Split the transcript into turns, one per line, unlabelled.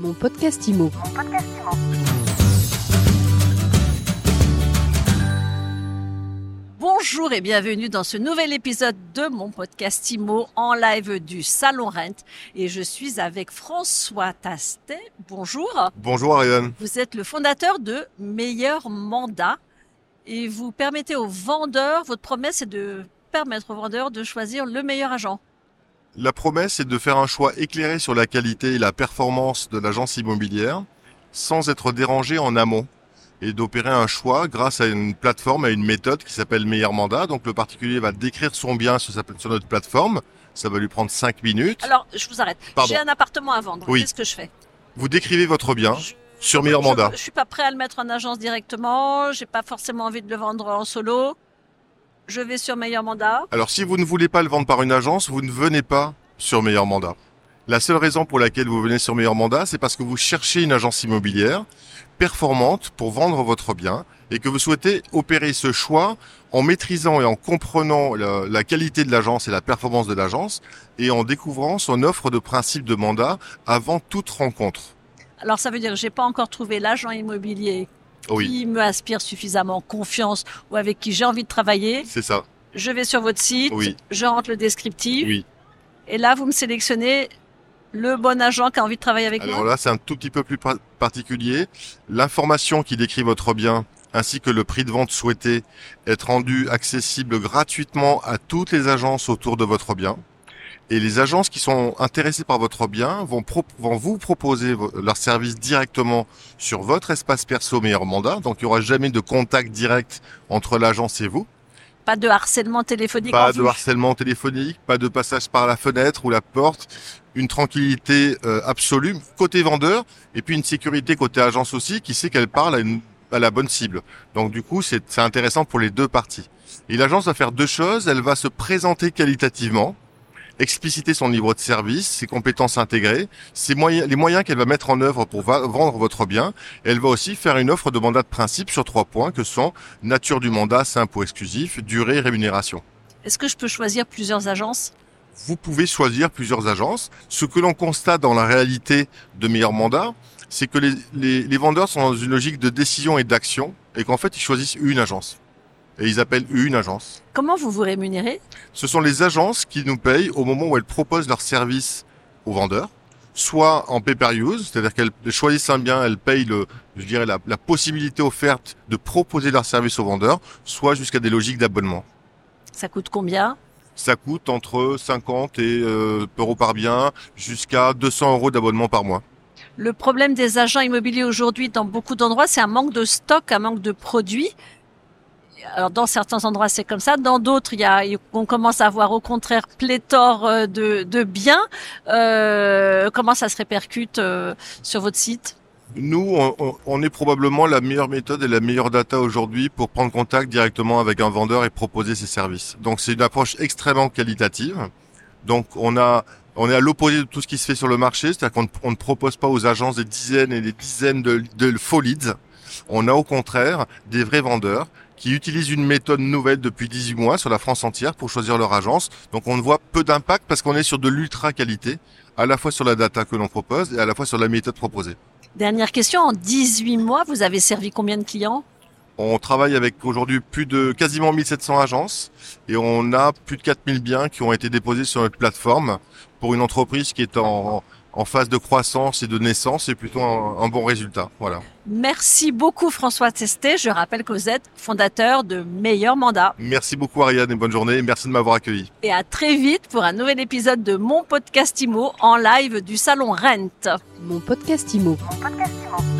Mon podcast IMO.
Bonjour et bienvenue dans ce nouvel épisode de mon podcast IMO en live du Salon Rent. Et je suis avec François Tastet. Bonjour.
Bonjour Ariane.
Vous êtes le fondateur de Meilleur Mandat et vous permettez aux vendeurs, votre promesse est de permettre aux vendeurs de choisir le meilleur agent.
La promesse est de faire un choix éclairé sur la qualité et la performance de l'agence immobilière sans être dérangé en amont et d'opérer un choix grâce à une plateforme, à une méthode qui s'appelle Meilleur Mandat. Donc le particulier va décrire son bien sur, notre plateforme. Ça va lui prendre 5 minutes.
Alors, je vous arrête. J'ai un appartement à vendre.
Oui.
Qu'est-ce que je fais?
Vous décrivez votre bien
Je-
sur Meilleur Mandat.
Je suis pas prêt à le mettre en agence directement. J'ai pas forcément envie de le vendre en solo. Je vais sur Meilleur Mandat.
Alors si vous ne voulez pas le vendre par une agence, vous ne venez pas sur Meilleur Mandat. La seule raison pour laquelle vous venez sur Meilleur Mandat, c'est parce que vous cherchez une agence immobilière performante pour vendre votre bien et que vous souhaitez opérer ce choix en maîtrisant et en comprenant la, la qualité de l'agence et la performance de l'agence et en découvrant son offre de principe de mandat avant toute rencontre.
Alors, ça veut dire que j'ai pas encore trouvé l'agent immobilier
Oui,
qui me inspire suffisamment confiance ou avec qui j'ai envie de travailler.
c'est ça.
Je vais sur votre site.
Oui.
Je rentre le descriptif.
Oui.
Et là, vous me sélectionnez le bon agent qui a envie de travailler avec
Alors
moi.
là, c'est un tout petit peu plus par- particulier. L'information qui décrit votre bien ainsi que le prix de vente souhaité est rendu accessible gratuitement à toutes les agences autour de votre bien. Et les agences qui sont intéressées par votre bien vont, pro- vont vous proposer leur service directement sur votre espace perso meilleur mandat. Donc il n'y aura jamais de contact direct entre l'agence et vous.
Pas de harcèlement téléphonique.
Pas
en
de harcèlement téléphonique, pas de passage par la fenêtre ou la porte, une tranquillité euh, absolue côté vendeur et puis une sécurité côté agence aussi qui sait qu'elle parle à, une- à la bonne cible. Donc du coup, c'est intéressant pour les deux parties. Et l'agence va faire deux choses, elle va se présenter qualitativement, expliciter son niveau de service, ses compétences intégrées, ses moyens, les moyens qu'elle va mettre en œuvre pour vendre votre bien. Elle va aussi faire une offre de mandat de principe sur trois points que sont nature du mandat, simple ou exclusif, durée et rémunération
Est-ce que je peux choisir plusieurs agences?
Vous pouvez choisir plusieurs agences. Ce que l'on constate dans la réalité de meilleurs mandats, c'est que les, les- les vendeurs sont dans une logique de décision et d'action et qu'en fait, ils choisissent une agence. Et ils appellent une agence.
Comment vous vous rémunérez?
Ce sont les agences qui nous payent au moment où elles proposent leurs services aux vendeurs, soit en pay-per-use, c'est-à-dire qu'elles choisissent un bien, elles payent le, je dirais la, la possibilité offerte de proposer leurs services aux vendeurs, soit jusqu'à des logiques d'abonnement.
Ça coûte combien?
Ça coûte entre 50 et euh, euros par bien jusqu'à 200 euros d'abonnement par mois.
Le problème des agents immobiliers aujourd'hui dans beaucoup d'endroits, c'est un manque de stock, un manque de produits. Alors dans certains endroits c'est comme ça, dans d'autres il y a, on commence à avoir au contraire pléthore euh, de, de biens. Euh, comment ça se répercute euh, sur votre site?
Nous, on, on- est probablement la meilleure méthode et la meilleure data aujourd'hui pour prendre contact directement avec un vendeur et proposer ses services. Donc c'est une approche extrêmement qualitative. Donc on a on est à l'opposé de tout ce qui se fait sur le marché, c'est-à-dire qu'on ne- on ne propose pas aux agences des dizaines et des dizaines de, de faux leads. On a au contraire des vrais vendeurs qui utilisent une méthode nouvelle depuis 18 mois sur la France entière pour choisir leur agence. Donc on ne voit peu d'impact parce qu'on est sur de l'ultra qualité, à la fois sur la data que l'on propose et à la fois sur la méthode proposée.
Dernière question, en 18 mois, vous avez servi combien de clients?
On travaille avec aujourd'hui plus de quasiment 1700 agences et on a plus de 4000 biens qui ont été déposés sur notre plateforme pour une entreprise qui est en, en phase de croissance et de naissance et plutôt un, un bon résultat. Voilà.
Merci beaucoup François Testé. Je rappelle que vous êtes fondateur de Meilleur Mandat.
Merci beaucoup Ariane et bonne journée merci de m'avoir accueilli.
Et à très vite pour un nouvel épisode de mon podcast IMO en live du salon Rent.
Mon podcast IMO.
Mon podcast Imo.